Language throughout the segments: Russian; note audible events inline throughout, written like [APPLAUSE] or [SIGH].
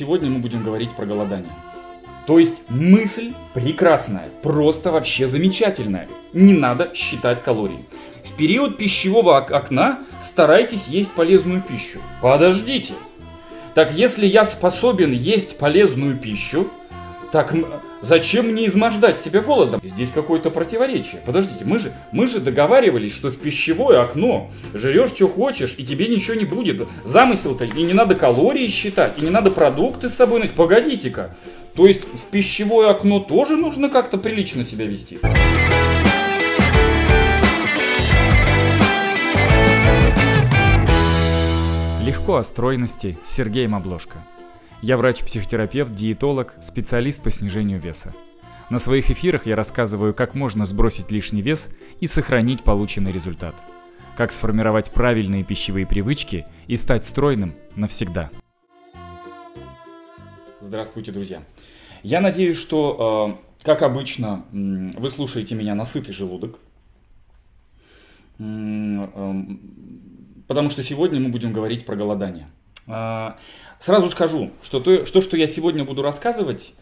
Сегодня мы будем говорить про голодание. То есть мысль прекрасная, просто вообще замечательная. Не надо считать калории. В период пищевого окна старайтесь есть полезную пищу. Подождите. Так если я способен есть полезную пищу, так зачем мне измождать себя голодом? Здесь какое-то противоречие. Подождите, мы же, мы же договаривались, что в пищевое окно жрешь, что хочешь, и тебе ничего не будет. Замысел-то, и не надо калории считать, и не надо продукты с собой носить. Погодите-ка. То есть в пищевое окно тоже нужно как-то прилично себя вести? Легко о стройности Сергеем Обложко. Я врач-психотерапевт, диетолог, специалист по снижению веса. На своих эфирах я рассказываю, как можно сбросить лишний вес и сохранить полученный результат. Как сформировать правильные пищевые привычки и стать стройным навсегда. Здравствуйте, друзья. Я надеюсь, что, э, как обычно, вы слушаете меня на сытый желудок. Эм, потому что сегодня мы будем говорить про голодание. А, Сразу скажу, что то, что, что я сегодня буду рассказывать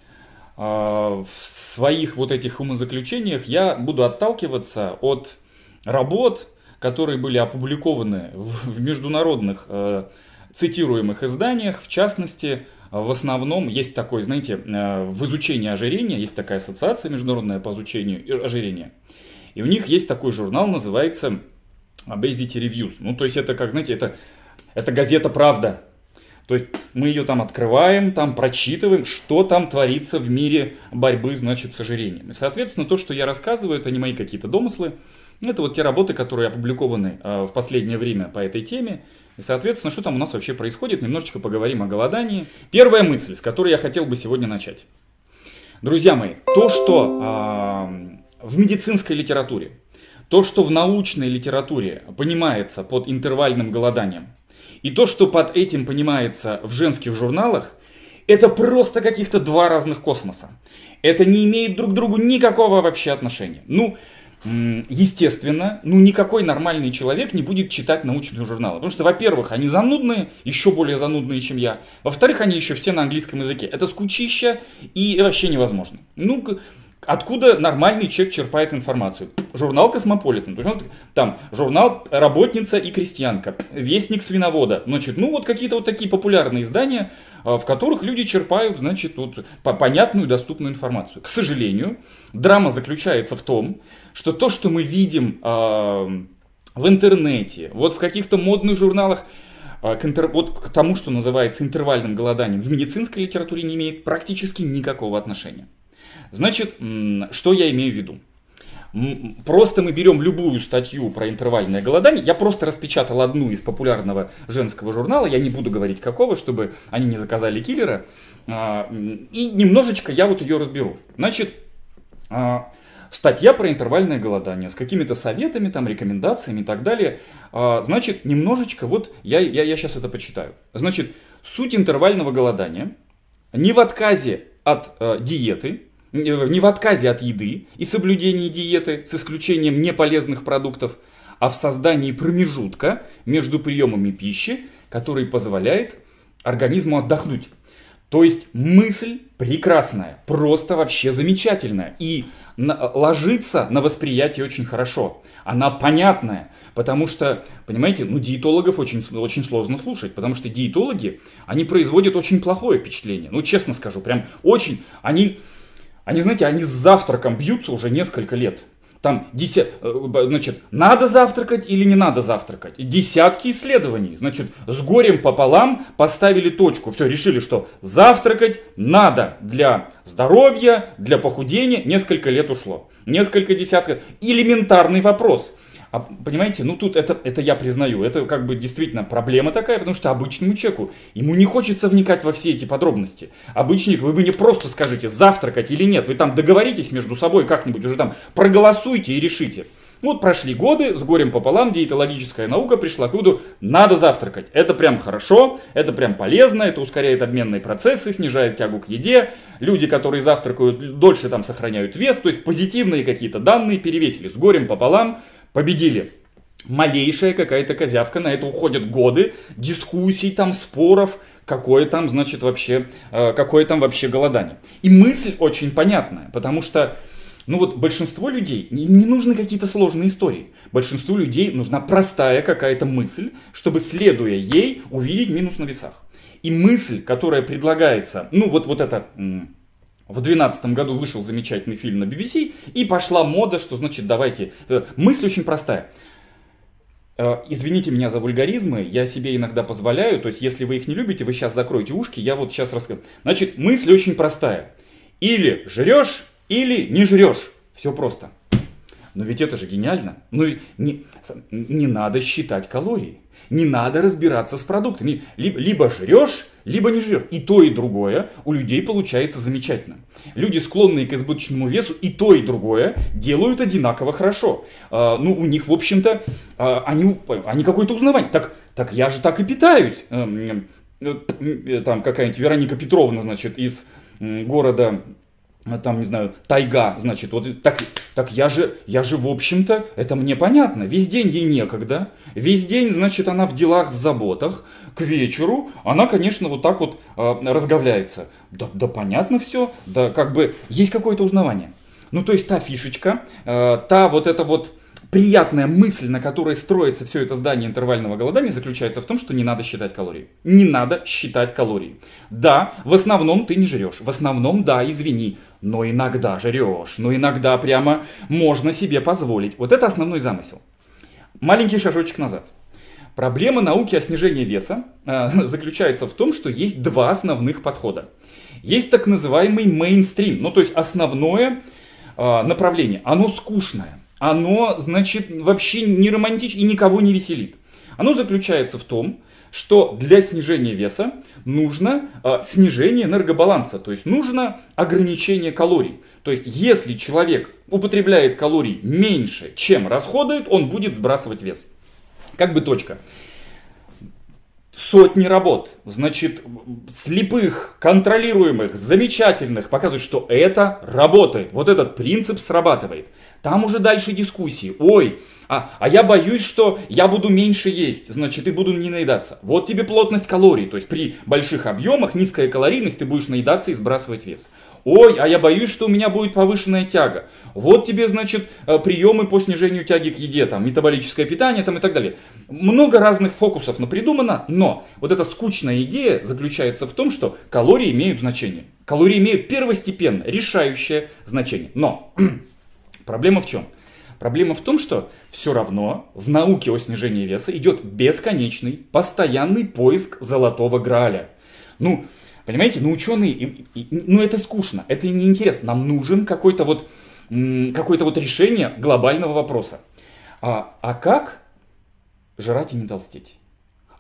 э, в своих вот этих умозаключениях, я буду отталкиваться от работ, которые были опубликованы в, в международных э, цитируемых изданиях, в частности, в основном есть такой, знаете, э, в изучении ожирения, есть такая ассоциация международная по изучению ожирения. И у них есть такой журнал, называется Obesity Reviews. Ну, то есть это, как, знаете, это, это газета «Правда», то есть мы ее там открываем, там прочитываем, что там творится в мире борьбы, значит, с ожирением. И, соответственно, то, что я рассказываю, это не мои какие-то домыслы. Это вот те работы, которые опубликованы э, в последнее время по этой теме. И, соответственно, что там у нас вообще происходит, немножечко поговорим о голодании. Первая мысль, с которой я хотел бы сегодня начать. Друзья мои, то, что э, в медицинской литературе, то, что в научной литературе понимается под интервальным голоданием, и то, что под этим понимается в женских журналах, это просто каких-то два разных космоса. Это не имеет друг к другу никакого вообще отношения. Ну, естественно, ну никакой нормальный человек не будет читать научные журналы. Потому что, во-первых, они занудные, еще более занудные, чем я. Во-вторых, они еще все на английском языке. Это скучища и вообще невозможно. Ну, Откуда нормальный человек черпает информацию? Журнал Космополитен, то есть, вот, там журнал Работница и крестьянка, Вестник свиновода, значит, ну вот какие-то вот такие популярные издания, а, в которых люди черпают, значит, вот по понятную доступную информацию. К сожалению, драма заключается в том, что то, что мы видим э, в интернете, вот в каких-то модных журналах, э, к интер... вот к тому, что называется интервальным голоданием, в медицинской литературе не имеет практически никакого отношения. Значит, что я имею в виду? Просто мы берем любую статью про интервальное голодание. Я просто распечатал одну из популярного женского журнала. Я не буду говорить какого, чтобы они не заказали киллера. А, и немножечко я вот ее разберу. Значит, а, статья про интервальное голодание с какими-то советами, там, рекомендациями и так далее. А, значит, немножечко, вот я, я, я сейчас это почитаю. Значит, суть интервального голодания не в отказе от э, диеты, не в отказе от еды и соблюдении диеты с исключением неполезных продуктов, а в создании промежутка между приемами пищи, который позволяет организму отдохнуть. То есть мысль прекрасная, просто вообще замечательная и ложится на восприятие очень хорошо. Она понятная, потому что, понимаете, ну диетологов очень, очень сложно слушать, потому что диетологи, они производят очень плохое впечатление. Ну честно скажу, прям очень, они они, знаете, они с завтраком бьются уже несколько лет. Там, десят, э, значит, надо завтракать или не надо завтракать. Десятки исследований. Значит, с горем пополам поставили точку. Все, решили, что завтракать надо для здоровья, для похудения. Несколько лет ушло. Несколько десятков. Элементарный вопрос. А, понимаете, ну тут это, это я признаю, это как бы действительно проблема такая, потому что обычному человеку, ему не хочется вникать во все эти подробности. Обычник, вы мне просто скажите, завтракать или нет, вы там договоритесь между собой как-нибудь, уже там проголосуйте и решите. Вот прошли годы, с горем пополам диетологическая наука пришла к выводу, надо завтракать. Это прям хорошо, это прям полезно, это ускоряет обменные процессы, снижает тягу к еде. Люди, которые завтракают, дольше там сохраняют вес, то есть позитивные какие-то данные перевесили с горем пополам победили. Малейшая какая-то козявка, на это уходят годы дискуссий, там, споров, какое там, значит, вообще, э, какое там вообще голодание. И мысль очень понятная, потому что, ну вот большинство людей, не, нужны какие-то сложные истории. Большинству людей нужна простая какая-то мысль, чтобы, следуя ей, увидеть минус на весах. И мысль, которая предлагается, ну вот, вот это... В 2012 году вышел замечательный фильм на BBC, и пошла мода, что значит давайте... Э, мысль очень простая. Э, извините меня за вульгаризмы, я себе иногда позволяю, то есть если вы их не любите, вы сейчас закроете ушки, я вот сейчас расскажу. Значит, мысль очень простая. Или жрешь, или не жрешь. Все просто. Но ведь это же гениально. Ну, не, не надо считать калории. Не надо разбираться с продуктами. Либо, либо жрешь, либо не жрешь. И то, и другое у людей получается замечательно. Люди, склонные к избыточному весу, и то, и другое делают одинаково хорошо. А, ну, у них, в общем-то, а, они, они какое-то узнавание. Так, так я же так и питаюсь. Эм, э, там какая-нибудь Вероника Петровна, значит, из города там, не знаю, тайга, значит, вот так, так я же, я же, в общем-то, это мне понятно, весь день ей некогда, весь день, значит, она в делах, в заботах, к вечеру она, конечно, вот так вот э, разговляется. Да, да понятно все, да как бы есть какое-то узнавание. Ну, то есть та фишечка, э, та вот эта вот приятная мысль, на которой строится все это здание интервального голодания, заключается в том, что не надо считать калории. Не надо считать калории. Да, в основном ты не жрешь. В основном, да, извини, но иногда жрешь. Но иногда прямо можно себе позволить. Вот это основной замысел. Маленький шажочек назад. Проблема науки о снижении веса э, [LAUGHS] заключается в том, что есть два основных подхода. Есть так называемый мейнстрим, ну то есть основное э, направление. Оно скучное оно, значит, вообще не романтично и никого не веселит. Оно заключается в том, что для снижения веса нужно э, снижение энергобаланса, то есть нужно ограничение калорий. То есть если человек употребляет калорий меньше, чем расходует, он будет сбрасывать вес. Как бы точка сотни работ, значит, слепых, контролируемых, замечательных, показывают, что это работает. Вот этот принцип срабатывает. Там уже дальше дискуссии. Ой, а, а я боюсь, что я буду меньше есть, значит, и буду не наедаться. Вот тебе плотность калорий, то есть при больших объемах, низкая калорийность, ты будешь наедаться и сбрасывать вес. Ой, а я боюсь, что у меня будет повышенная тяга. Вот тебе, значит, э, приемы по снижению тяги к еде, там, метаболическое питание там, и так далее. Много разных фокусов придумано, но вот эта скучная идея заключается в том, что калории имеют значение. Калории имеют первостепенно решающее значение. Но [CLEARS THROAT] проблема в чем? Проблема в том, что все равно в науке о снижении веса идет бесконечный, постоянный поиск золотого граля. Ну, Понимаете, ну ученые, ну это скучно, это неинтересно. Нам нужен какой-то вот, какое-то вот решение глобального вопроса. А, а как жрать и не толстеть?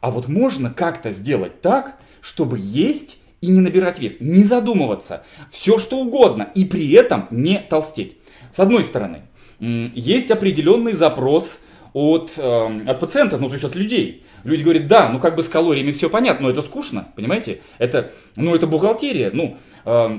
А вот можно как-то сделать так, чтобы есть и не набирать вес, не задумываться, все что угодно, и при этом не толстеть. С одной стороны, есть определенный запрос от, э, от пациентов, ну то есть от людей. Люди говорят, да, ну как бы с калориями все понятно, но это скучно, понимаете? Это, ну это бухгалтерия, ну, э,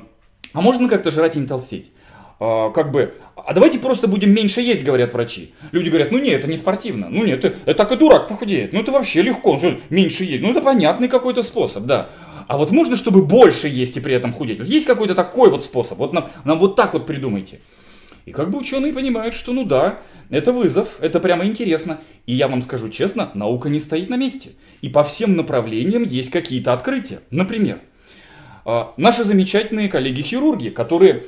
а можно как-то жрать и не толстеть? Э, как бы, а давайте просто будем меньше есть, говорят врачи. Люди говорят, ну нет, это не спортивно, ну нет, это, это так и дурак похудеет, ну это вообще легко, что меньше есть, ну это понятный какой-то способ, да. А вот можно, чтобы больше есть и при этом худеть? Есть какой-то такой вот способ, вот нам, нам вот так вот придумайте. И как бы ученые понимают, что ну да, это вызов, это прямо интересно. И я вам скажу честно, наука не стоит на месте. И по всем направлениям есть какие-то открытия. Например, а, наши замечательные коллеги-хирурги, которые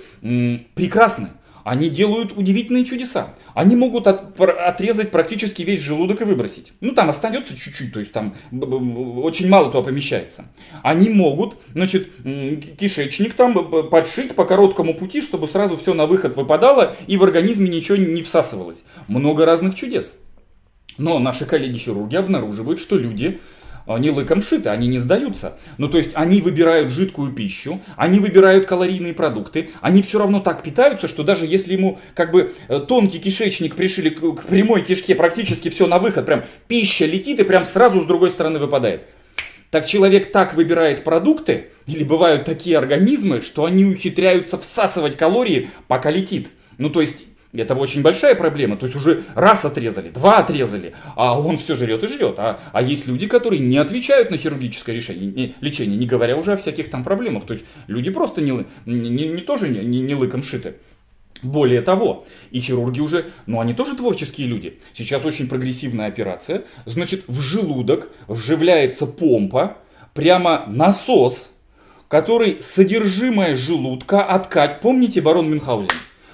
прекрасны, они делают удивительные чудеса. Они могут от, отрезать практически весь желудок и выбросить. Ну, там остается чуть-чуть, то есть там очень мало туда помещается. Они могут, значит, кишечник там подшить по короткому пути, чтобы сразу все на выход выпадало и в организме ничего не всасывалось. Много разных чудес. Но наши коллеги-хирурги обнаруживают, что люди они лыком шиты, они не сдаются. Ну, то есть они выбирают жидкую пищу, они выбирают калорийные продукты, они все равно так питаются, что даже если ему как бы э, тонкий кишечник пришили к прямой кишке, практически все на выход, прям пища летит и прям сразу с другой стороны выпадает. Так человек так выбирает продукты, или бывают такие организмы, что они ухитряются всасывать калории, пока летит. Ну, то есть Это очень большая проблема. То есть уже раз отрезали, два отрезали, а он все жрет и жрет. А, а есть люди, которые не отвечают на хирургическое решение, не, лечение, не говоря уже о всяких там проблемах. То есть люди просто не, не, не, не тоже не, не, не лыком шиты. Более того, и хирурги уже, ну они тоже творческие люди. Сейчас очень прогрессивная операция. Значит, в желудок вживляется помпа, прямо насос, который содержимое желудка откать. Помните барон Мюнхгаузен?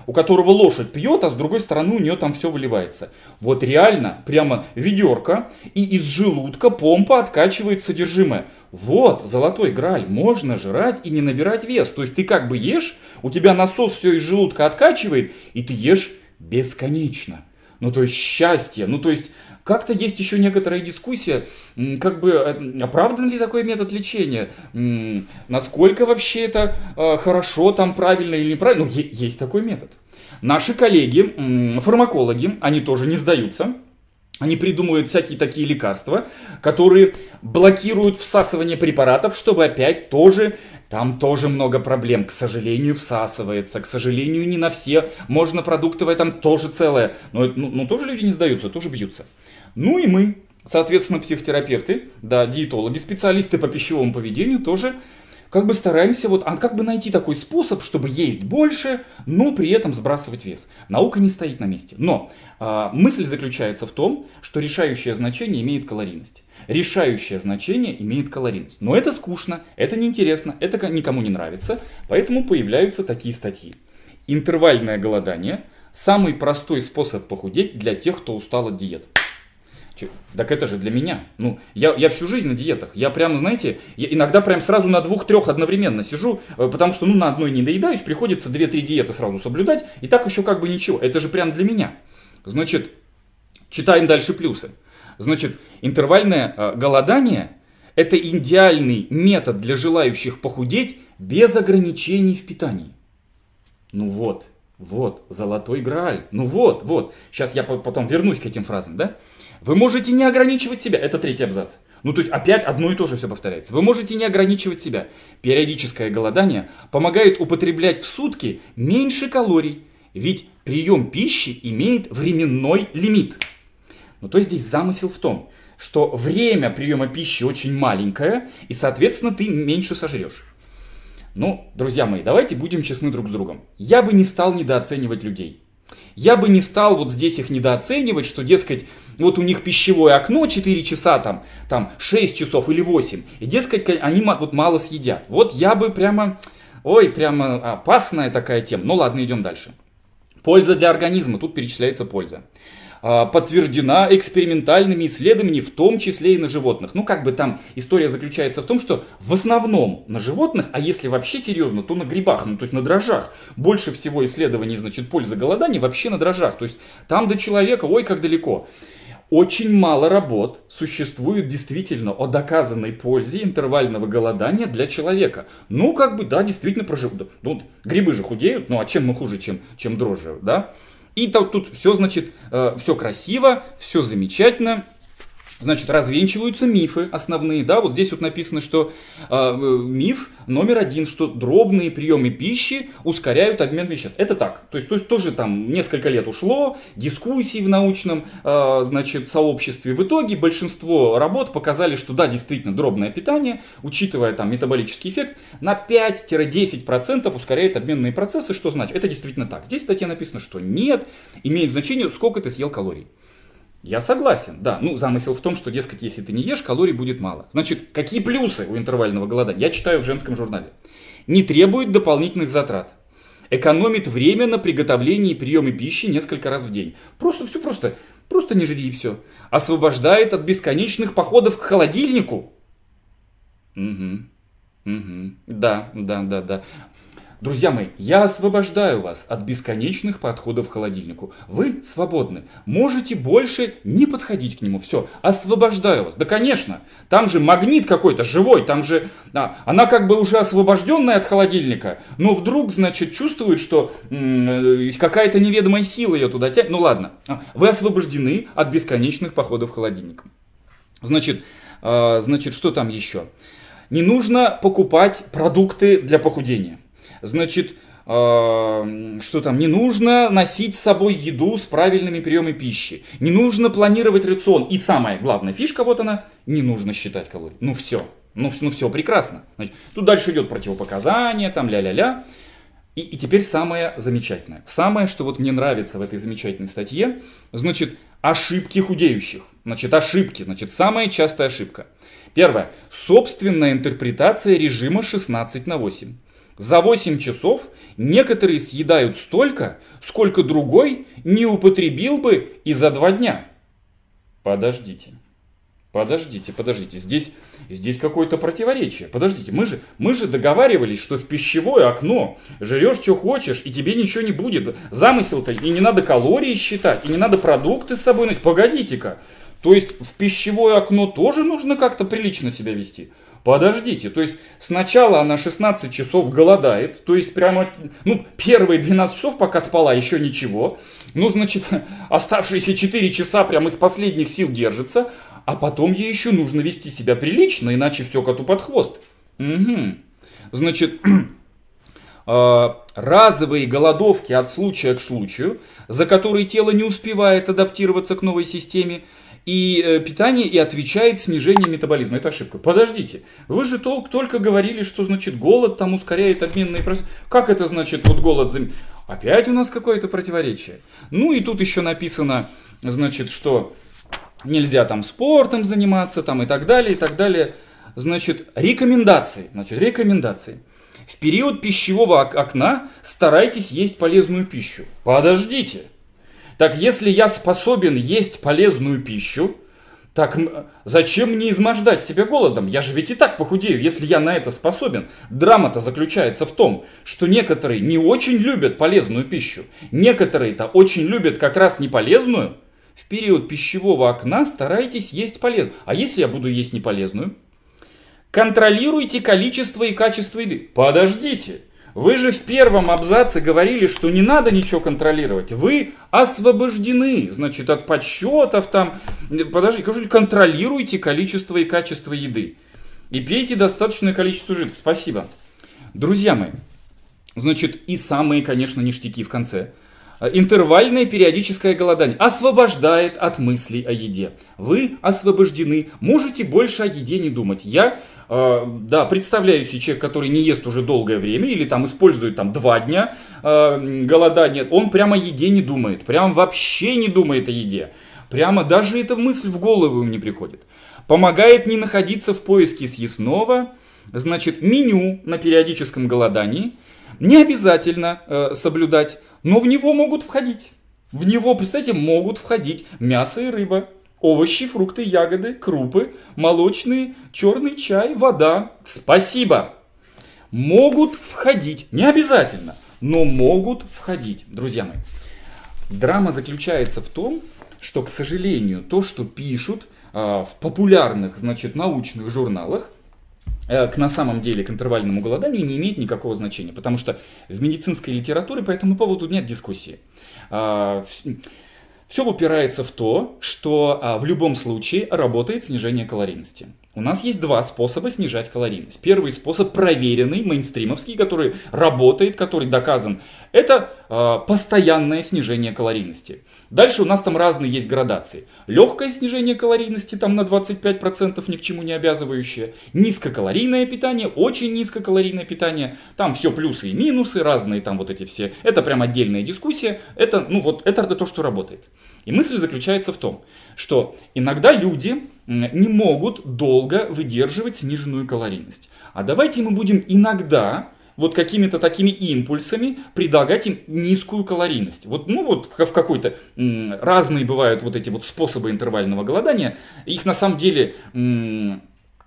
У которого лошадь пьет, а с другой стороны у нее там все выливается. Вот реально, прямо ведерко, и из желудка помпа откачивает содержимое. Вот, золотой граль, можно жрать и не набирать вес. То есть ты как бы ешь, у тебя насос все из желудка откачивает, и ты ешь бесконечно. Ну, то есть счастье, ну, то есть как-то есть еще некоторая дискуссия, как бы э, оправдан ли такой метод лечения, насколько вообще это э, хорошо, там правильно или неправильно. Ну, есть такой метод. Наши коллеги, фармакологи, они тоже не сдаются. Они придумывают всякие такие лекарства, которые блокируют всасывание препаратов, чтобы опять тоже там тоже много проблем. К сожалению, всасывается. К сожалению, не на все. Можно продуктовое там тоже целое. Но, ну, но тоже люди не сдаются, тоже бьются. Ну и мы, соответственно, психотерапевты, да, диетологи, специалисты по пищевому поведению тоже как бы стараемся вот, а как бы найти такой способ, чтобы есть больше, но при этом сбрасывать вес. Наука не стоит на месте. Но э, мысль заключается в том, что решающее значение имеет калорийность. Решающее значение имеет калорийность. Но это скучно, это неинтересно, это никому не нравится, поэтому появляются такие статьи. Интервальное голодание – самый простой способ похудеть для тех, кто устал от диет. Так это же для меня. Ну, я, я всю жизнь на диетах. Я прям, знаете, я иногда прям сразу на двух-трех одновременно сижу, э, потому что, ну, на одной не доедаюсь, приходится две-три диеты сразу соблюдать, и так еще как бы ничего. Это же прям для меня. Значит, читаем дальше плюсы. Значит, интервальное э, голодание – это идеальный метод для желающих похудеть без ограничений в питании. Ну вот, вот, золотой грааль. Ну вот, вот. Сейчас я потом вернусь к этим фразам, да? Вы можете не ограничивать себя. Это третий абзац. Ну, то есть опять одно и то же все повторяется. Вы можете не ограничивать себя. Периодическое голодание помогает употреблять в сутки меньше калорий, ведь прием пищи имеет временной лимит. Ну, то есть здесь замысел в том, что время приема пищи очень маленькое, и, соответственно, ты меньше сожрешь. Ну, друзья мои, давайте будем честны друг с другом. Я бы не стал недооценивать людей. Я бы не стал вот здесь их недооценивать, что, дескать, вот у них пищевое окно 4 часа, там, там 6 часов или 8, и, дескать, они вот мало съедят. Вот я бы прямо, ой, прямо опасная такая тема. Ну ладно, идем дальше. Польза для организма, тут перечисляется польза. А, подтверждена экспериментальными исследованиями, в том числе и на животных. Ну, как бы там история заключается в том, что в основном на животных, а если вообще серьезно, то на грибах, ну, то есть на дрожжах. Больше всего исследований, значит, пользы голодания вообще на дрожжах. То есть там до человека, ой, как далеко. Очень мало работ существует действительно о доказанной пользе интервального голодания для человека. Ну, как бы, да, действительно проживут. Ну, грибы же худеют, ну а чем мы хуже, чем, чем дрожжи, да? И тут, тут все, значит, э, все красиво, все замечательно. Значит, развенчиваются мифы основные, да, вот здесь вот написано, что э, миф номер один, что дробные приемы пищи ускоряют обмен веществ. Это так, то есть, то есть тоже там несколько лет ушло, дискуссий в научном, э, значит, сообществе. В итоге большинство работ показали, что да, действительно, дробное питание, учитывая там метаболический эффект, на 5-10% ускоряет обменные процессы, что значит? Это действительно так. Здесь в статье написано, что нет, имеет значение, сколько ты съел калорий. Я согласен, да. Ну, замысел в том, что, дескать, если ты не ешь, калорий будет мало. Значит, какие плюсы у интервального голодания? Я читаю в женском журнале. Не требует дополнительных затрат. Экономит время на приготовлении и приеме пищи несколько раз в день. Просто все просто. Просто не жри и все. Освобождает от бесконечных походов к холодильнику. Угу. Угу. Да, да, да, да. Друзья мои, я освобождаю вас от бесконечных подходов к холодильнику. Вы свободны. Можете больше не подходить к нему. Все, освобождаю вас. Да, конечно, там же магнит какой-то живой, там же... А, она как бы уже освобожденная от холодильника, но вдруг, значит, чувствует, что м- какая-то неведомая сила ее туда тянет. Ну ладно, а, вы освобождены от бесконечных походов к холодильнику. Значит, э, значит, что там еще? Не нужно покупать продукты для похудения. Значит, э, что там, не нужно носить с собой еду с правильными приемами пищи, не нужно планировать рацион. И самая главная фишка, вот она, не нужно считать калории. Ну все, ну, ну все прекрасно. Значит, тут дальше идет противопоказание, там ля-ля-ля. И, и теперь самое замечательное. Самое, что вот мне нравится в этой замечательной статье, значит, ошибки худеющих. Значит, ошибки. Значит, самая частая ошибка. Первое. Собственная интерпретация режима 16 на 8. За 8 часов некоторые съедают столько, сколько другой не употребил бы и за 2 дня. Подождите. Подождите, подождите, здесь, здесь какое-то противоречие. Подождите, мы же, мы же договаривались, что в пищевое окно жрешь, что хочешь, и тебе ничего не будет. Замысел-то, и не надо калории считать, и не надо продукты с собой носить. Погодите-ка, то есть в пищевое окно тоже нужно как-то прилично себя вести. Подождите, то есть сначала она 16 часов голодает, то есть прямо, ну, первые 12 часов, пока спала, еще ничего. Ну, значит, [LAUGHS] оставшиеся 4 часа прямо из последних сил держится, а потом ей еще нужно вести себя прилично, иначе все коту под хвост. Угу. Значит, а, [CLEARS THROAT] разовые голодовки от случая к случаю, за которые тело не успевает адаптироваться к новой системе, и э, питание и отвечает снижение метаболизма. Это ошибка. Подождите, вы же толк только говорили, что значит голод там ускоряет обменные процессы. Как это значит вот голод зам... Опять у нас какое-то противоречие. Ну и тут еще написано, значит, что нельзя там спортом заниматься там и так далее, и так далее. Значит, рекомендации. Значит, рекомендации. В период пищевого окна старайтесь есть полезную пищу. Подождите. Так если я способен есть полезную пищу, так зачем мне измождать себя голодом? Я же ведь и так похудею, если я на это способен. Драма-то заключается в том, что некоторые не очень любят полезную пищу. Некоторые-то очень любят как раз неполезную, в период пищевого окна старайтесь есть полезную. А если я буду есть неполезную? Контролируйте количество и качество еды. Подождите. Вы же в первом абзаце говорили, что не надо ничего контролировать. Вы освобождены, значит, от подсчетов там. Подождите, контролируйте количество и качество еды. И пейте достаточное количество жидкости. Спасибо. Друзья мои, значит, и самые, конечно, ништяки в конце – Интервальное периодическое голодание освобождает от мыслей о еде. Вы освобождены, можете больше о еде не думать. Я, да, представляю себе человек, который не ест уже долгое время или там использует там два дня э, голодания, он прямо о еде не думает, прям вообще не думает о еде. Прямо даже эта мысль в голову ему не приходит. Помогает не находиться в поиске съестного, значит, меню на периодическом голодании не обязательно э, соблюдать но в него могут входить. В него, представьте, могут входить мясо и рыба, овощи, фрукты, ягоды, крупы, молочные, черный чай, вода. Спасибо. Могут входить, не обязательно, но могут входить, друзья мои. Драма заключается в том, что, к сожалению, то, что пишут э, в популярных, значит, научных журналах, Э, к на самом деле к интервальному голоданию не имеет никакого значения, потому что в медицинской литературе по этому поводу нет дискуссии. А, Все упирается в то, что а, в любом случае работает снижение калорийности. У нас есть два способа снижать калорийность. Первый способ проверенный, мейнстримовский, который работает, который доказан. Это э, постоянное снижение калорийности. Дальше у нас там разные есть градации. Легкое снижение калорийности там на 25% ни к чему не обязывающее. Низкокалорийное питание, очень низкокалорийное питание. Там все плюсы и минусы, разные там вот эти все. Это прям отдельная дискуссия. Это, ну вот, это то, что работает. И мысль заключается в том, что иногда люди не могут долго выдерживать сниженную калорийность. А давайте мы будем иногда вот какими-то такими импульсами предлагать им низкую калорийность. Вот, ну вот в какой-то разные бывают вот эти вот способы интервального голодания. Их на самом деле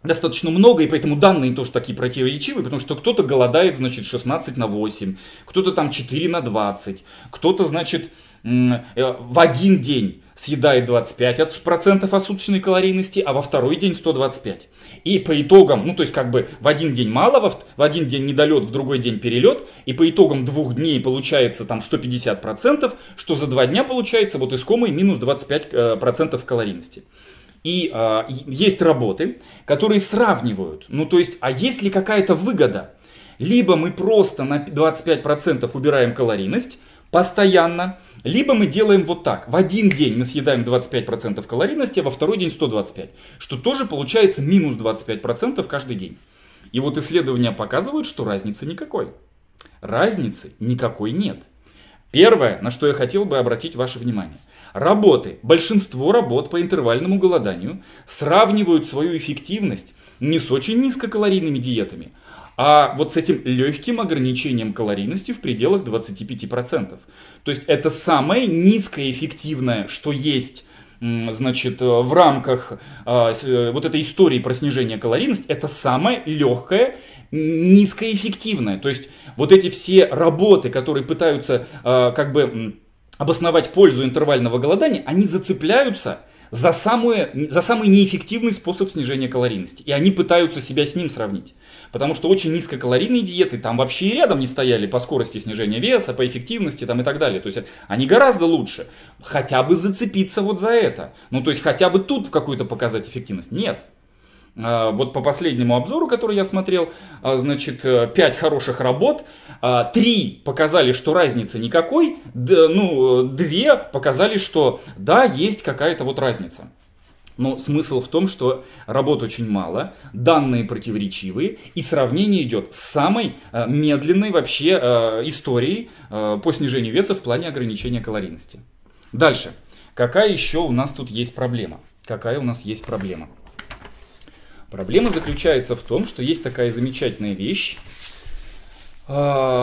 достаточно много, и поэтому данные тоже такие противоречивые, потому что кто-то голодает, значит, 16 на 8, кто-то там 4 на 20, кто-то, значит, в один день съедает 25% от суточной калорийности, а во второй день 125. И по итогам, ну то есть как бы в один день мало, в, в один день недолет, в другой день перелет, и по итогам двух дней получается там 150%, что за два дня получается вот искомый минус 25% э, калорийности. И э, есть работы, которые сравнивают, ну то есть, а есть ли какая-то выгода? Либо мы просто на 25% убираем калорийность постоянно, либо мы делаем вот так. В один день мы съедаем 25% калорийности, а во второй день 125. Что тоже получается минус 25% каждый день. И вот исследования показывают, что разницы никакой. Разницы никакой нет. Первое, на что я хотел бы обратить ваше внимание. Работы, большинство работ по интервальному голоданию сравнивают свою эффективность не с очень низкокалорийными диетами, а вот с этим легким ограничением калорийности в пределах 25%. То есть это самое низкоэффективное, что есть значит, в рамках а, э, вот этой истории про снижение калорийности, это самое легкое, низкоэффективное. То есть вот эти все работы, которые пытаются а, как бы обосновать пользу интервального голодания, они зацепляются за, самую, за самый неэффективный способ снижения калорийности. И они пытаются себя с ним сравнить. Потому что очень низкокалорийные диеты там вообще и рядом не стояли по скорости снижения веса, по эффективности там и так далее. То есть они гораздо лучше. Хотя бы зацепиться вот за это. Ну то есть хотя бы тут какую-то показать эффективность. Нет. А, вот по последнему обзору, который я смотрел, а, значит, 5 э, хороших работ, 3 а, показали, что разницы никакой, ну, 2 показали, что да, есть какая-то вот разница. Но смысл в том, что работ очень мало, данные противоречивые, и сравнение идет с самой э, медленной вообще э, историей по снижению веса в плане ограничения калорийности. Дальше. Какая еще у нас тут есть проблема? Какая у нас есть проблема? Проблема заключается в том, что есть такая замечательная вещь, как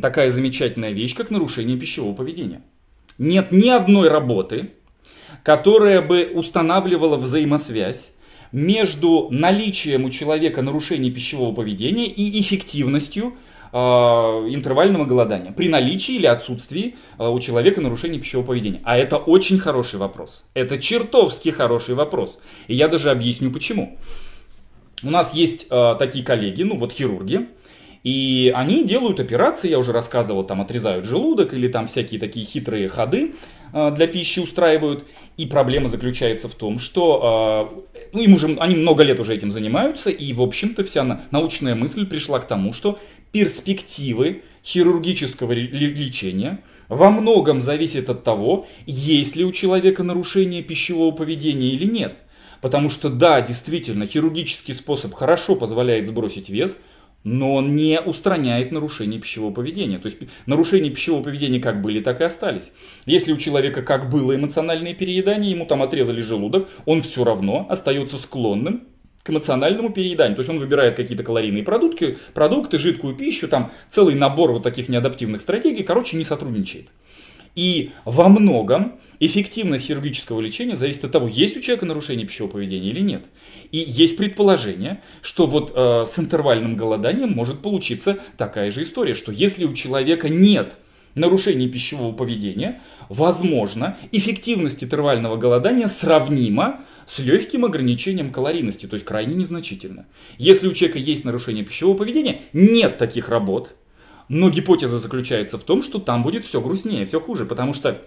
такая замечательная вещь, как нарушение пищевого поведения. Нет ни одной работы, которая бы устанавливала взаимосвязь между наличием у человека нарушений пищевого поведения и эффективностью э, интервального голодания при наличии или отсутствии э, у человека нарушения пищевого поведения. А это очень хороший вопрос. Это чертовски хороший вопрос. И я даже объясню почему. У нас есть э, такие коллеги, ну вот хирурги, и они делают операции, я уже рассказывал, там отрезают желудок или там всякие такие хитрые ходы э, для пищи устраивают. И проблема заключается в том, что э, ну, им уже, они много лет уже этим занимаются, и, в общем-то, вся научная мысль пришла к тому, что перспективы хирургического лечения во многом зависят от того, есть ли у человека нарушение пищевого поведения или нет. Потому что да, действительно, хирургический способ хорошо позволяет сбросить вес, но он не устраняет нарушение пищевого поведения. То есть нарушения пищевого поведения как были, так и остались. Если у человека как было эмоциональное переедание, ему там отрезали желудок, он все равно остается склонным к эмоциональному перееданию. То есть он выбирает какие-то калорийные продукты, продукты, жидкую пищу, там целый набор вот таких неадаптивных стратегий, короче, не сотрудничает. И во многом эффективность хирургического лечения зависит от того, есть у человека нарушение пищевого поведения или нет. И есть предположение, что вот э, с интервальным голоданием может получиться такая же история, что если у человека нет нарушений пищевого поведения, возможно, эффективность интервального голодания сравнима с легким ограничением калорийности, то есть крайне незначительно. Если у человека есть нарушение пищевого поведения, нет таких работ, но гипотеза заключается в том, что там будет все грустнее, все хуже, потому что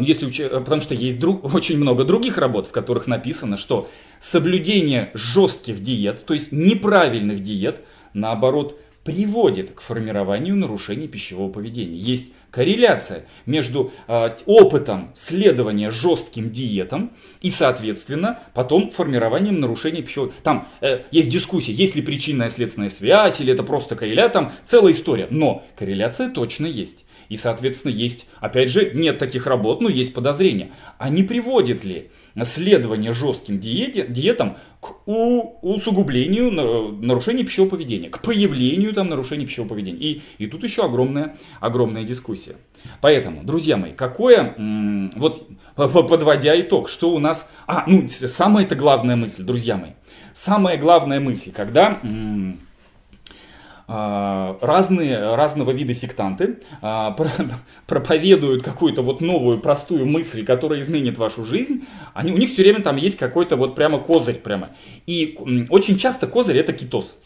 если, потому что есть друг, [LAUGHS] очень много других работ, в которых написано, что соблюдение жестких диет, то есть неправильных диет, наоборот, приводит к формированию нарушений пищевого поведения. Есть корреляция между э, опытом следования жестким диетам и, соответственно, потом формированием нарушений пищевого... Там э, есть дискуссия, есть ли причинная следственная связь, или это просто корреляция, там целая история. Но корреляция точно есть. И, соответственно, есть, опять же, нет таких работ, но есть подозрения. А не приводит ли следование жестким диете, диетам к у, усугублению нарушения пищевого поведения, к появлению там нарушений пищевого поведения. И, и тут еще огромная, огромная дискуссия. Поэтому, друзья мои, какое, вот подводя итог, что у нас... А, ну, самая это главная мысль, друзья мои. Самая главная мысль, когда... А, разные, разного вида сектанты а, проповедуют какую-то вот новую простую мысль, которая изменит вашу жизнь, они, у них все время там есть какой-то вот прямо козырь прямо. И очень часто козырь это кетоз.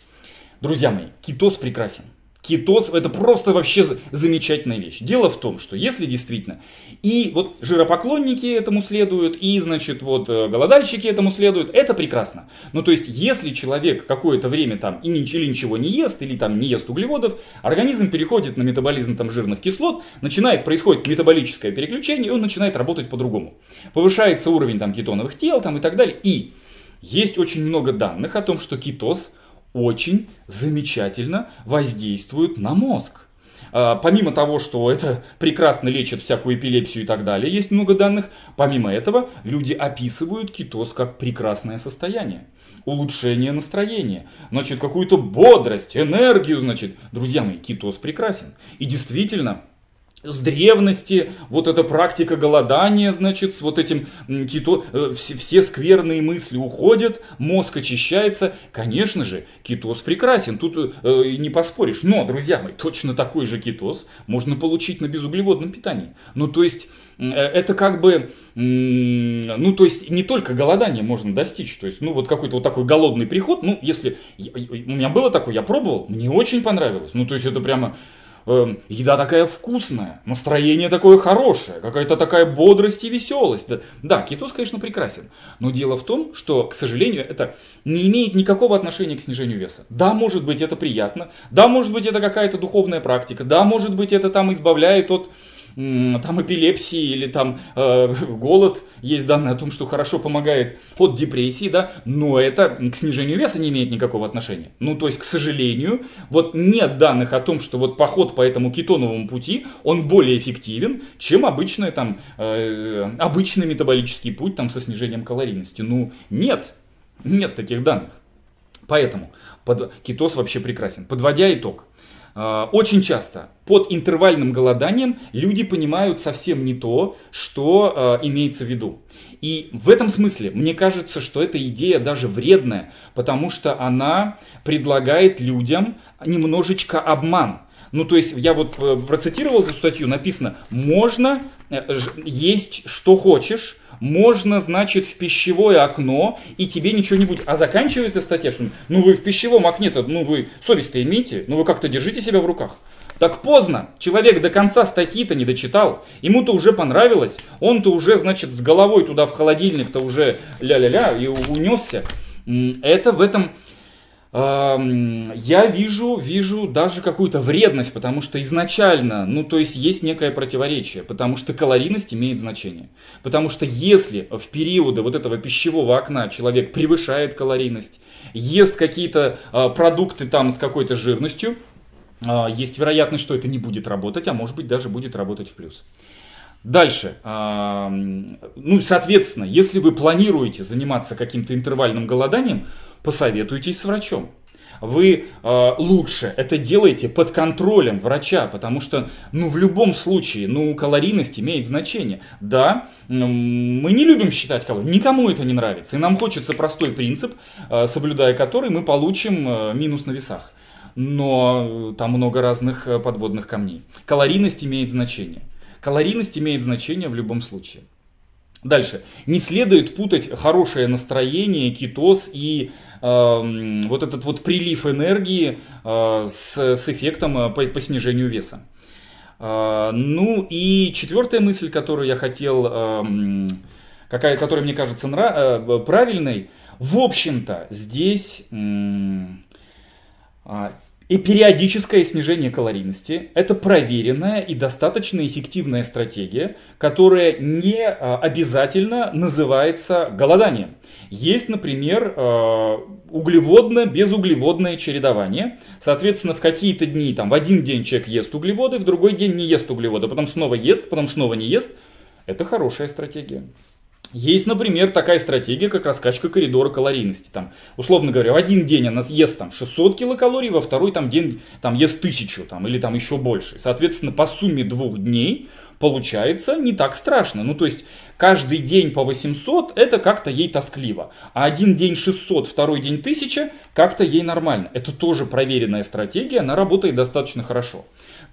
Друзья мои, кетоз прекрасен. Кетоз это просто вообще замечательная вещь. Дело в том, что если действительно и вот жиропоклонники этому следуют, и, значит, вот э, голодальщики этому следуют, это прекрасно. Ну, то есть, если человек какое-то время там и или ничего не ест, или там не ест углеводов, организм переходит на метаболизм там жирных кислот, начинает, происходит метаболическое переключение, и он начинает работать по-другому. Повышается уровень там кетоновых тел там и так далее. И есть очень много данных о том, что кетоз – очень замечательно воздействуют на мозг. А, помимо того, что это прекрасно лечит всякую эпилепсию и так далее, есть много данных. Помимо этого, люди описывают кетоз как прекрасное состояние. Улучшение настроения, значит, какую-то бодрость, энергию, значит. Друзья мои, кетоз прекрасен. И действительно, с древности, вот эта практика голодания, значит, с вот этим кито, э, все, все скверные мысли уходят, мозг очищается. Конечно же, кетоз прекрасен, тут э, не поспоришь. Но, друзья мои, точно такой же кетоз можно получить на безуглеводном питании. Ну, то есть, э, это как бы, ну, то есть, не только голодание можно достичь, то есть, ну, вот какой-то вот такой голодный приход, ну, если, у меня было такое, я пробовал, мне очень понравилось, ну, то есть, это прямо, э, еда такая вкусная, настроение такое хорошее, какая-то такая бодрость и веселость. Да, да, кетоз, конечно, прекрасен, но дело в том, что, к сожалению, это не имеет никакого отношения к снижению веса. Да, может быть, это приятно, да, может быть, это какая-то духовная практика, да, может быть, это там избавляет от там эпилепсии или там э, [LAUGHS] голод, есть данные о том, что хорошо помогает от депрессии, да, но это к снижению веса не имеет никакого отношения. Ну, то есть, к сожалению, вот нет данных о том, что вот поход по этому кетоновому пути, он более эффективен, чем обычный там, э, обычный метаболический путь там со снижением калорийности. Ну, нет, нет таких данных. Поэтому под, кетоз вообще прекрасен. Подводя итог, очень часто под интервальным голоданием люди понимают совсем не то, что э, имеется в виду. И в этом смысле мне кажется, что эта идея даже вредная, потому что она предлагает людям немножечко обман. Ну, то есть, я вот э, процитировал эту статью, написано, можно э, есть что хочешь, можно, значит, в пищевое окно, и тебе ничего не будет. А заканчивается статья, что ну вы в пищевом окне-то, ну вы совесть-то имеете, ну вы как-то держите себя в руках. Так поздно. Человек до конца статьи-то не дочитал. Ему-то уже понравилось. Он-то уже, значит, с головой туда в холодильник-то уже ля-ля-ля и унесся. Это в этом я вижу, вижу даже какую-то вредность, потому что изначально, ну то есть есть некое противоречие, потому что калорийность имеет значение. Потому что если в периоды вот этого пищевого окна человек превышает калорийность, ест какие-то а, продукты там с какой-то жирностью, а, есть вероятность, что это не будет работать, а может быть даже будет работать в плюс. Дальше. Ну, соответственно, если вы планируете заниматься каким-то интервальным голоданием, посоветуйтесь с врачом. Вы э, лучше это делаете под контролем врача, потому что, ну, в любом случае, ну, калорийность имеет значение. Да, мы не любим считать калории, никому это не нравится, и нам хочется простой принцип, э, соблюдая который мы получим э, минус на весах. Но там много разных э, подводных камней. Калорийность имеет значение. Калорийность имеет значение в любом случае. Дальше. Не следует путать хорошее настроение, кетоз и э, вот этот вот прилив энергии э, с, с эффектом э, по, по снижению веса. Э, ну и четвертая мысль, которую я хотел, э, какая, которая мне кажется нрав, э, правильной, в общем-то здесь э, и периодическое снижение калорийности – это проверенная и достаточно эффективная стратегия, которая не а, обязательно называется голоданием. Есть, например, а, углеводно-безуглеводное чередование. Соответственно, в какие-то дни, там, в один день человек ест углеводы, в другой день не ест углеводы, потом снова ест, потом снова не ест. Это хорошая стратегия. Есть, например, такая стратегия, как раскачка коридора калорийности. Там, условно говоря, в один день она ест там, 600 килокалорий, во второй там, день там, ест 1000 там, или там еще больше. Соответственно, по сумме двух дней получается не так страшно. Ну, то есть, каждый день по 800 это как-то ей тоскливо. А один день 600, второй день 1000 как-то ей нормально. Это тоже проверенная стратегия, она работает достаточно хорошо.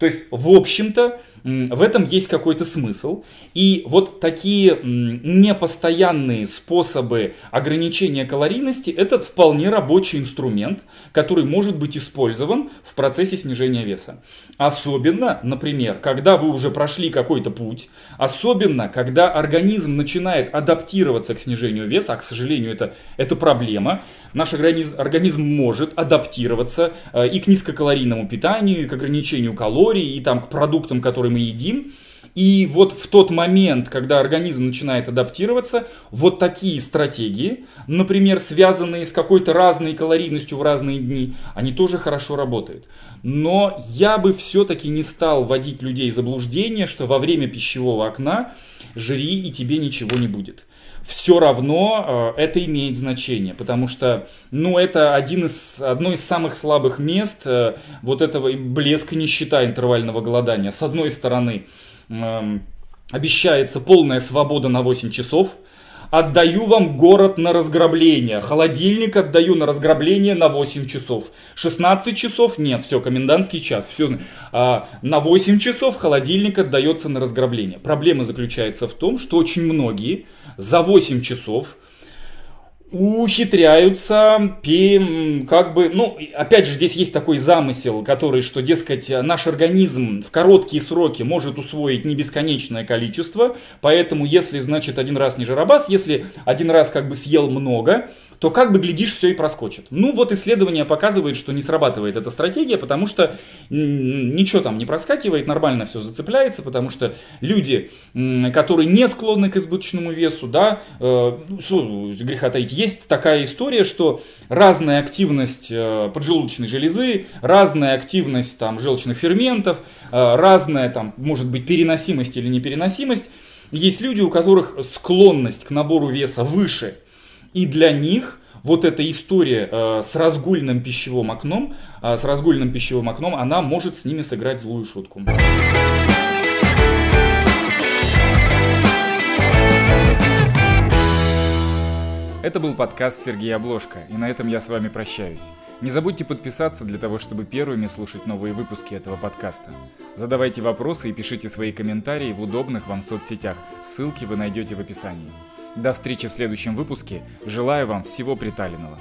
То есть, в общем-то, в этом есть какой-то смысл. И вот такие непостоянные способы ограничения калорийности – это вполне рабочий инструмент, который может быть использован в процессе снижения веса. Особенно, например, когда вы уже прошли какой-то путь, особенно, когда организм начинает адаптироваться к снижению веса, а, к сожалению, это, это проблема, наш организм, организм может адаптироваться э, и к низкокалорийному питанию, и к ограничению калорий, и там к продуктам, которые мы едим. И вот в тот момент, когда организм начинает адаптироваться, вот такие стратегии, например, связанные с какой-то разной калорийностью в разные дни, они тоже хорошо работают. Но я бы все-таки не стал вводить людей в заблуждение, что во время пищевого окна жри и тебе ничего не будет все равно э, это имеет значение, потому что, ну, это один из, одно из самых слабых мест э, вот этого блеска нищета интервального голодания. С одной стороны, э, обещается полная свобода на 8 часов, отдаю вам город на разграбление. Холодильник отдаю на разграбление на 8 часов. 16 часов? Нет, все, комендантский час. Все, а, на 8 часов холодильник отдается на разграбление. Проблема заключается в том, что очень многие за 8 часов ухитряются, как бы, ну, опять же, здесь есть такой замысел, который, что, дескать, наш организм в короткие сроки может усвоить не бесконечное количество, поэтому, если, значит, один раз не жиробас, если один раз как бы съел много, то как бы, глядишь, все и проскочит. Ну, вот исследование показывает, что не срабатывает эта стратегия, потому что ничего там не проскакивает, нормально все зацепляется, потому что люди, которые не склонны к избыточному весу, да, э, ну, греха таить, есть такая история, что разная активность э, поджелудочной железы, разная активность там желчных ферментов, э, разная там, может быть, переносимость или непереносимость, есть люди, у которых склонность к набору веса выше – и для них вот эта история э, с разгульным пищевым окном, э, с разгульным пищевым окном, она может с ними сыграть злую шутку. Это был подкаст Сергея Обложка, и на этом я с вами прощаюсь. Не забудьте подписаться для того, чтобы первыми слушать новые выпуски этого подкаста. Задавайте вопросы и пишите свои комментарии в удобных вам соцсетях. Ссылки вы найдете в описании. До встречи в следующем выпуске. Желаю вам всего приталенного.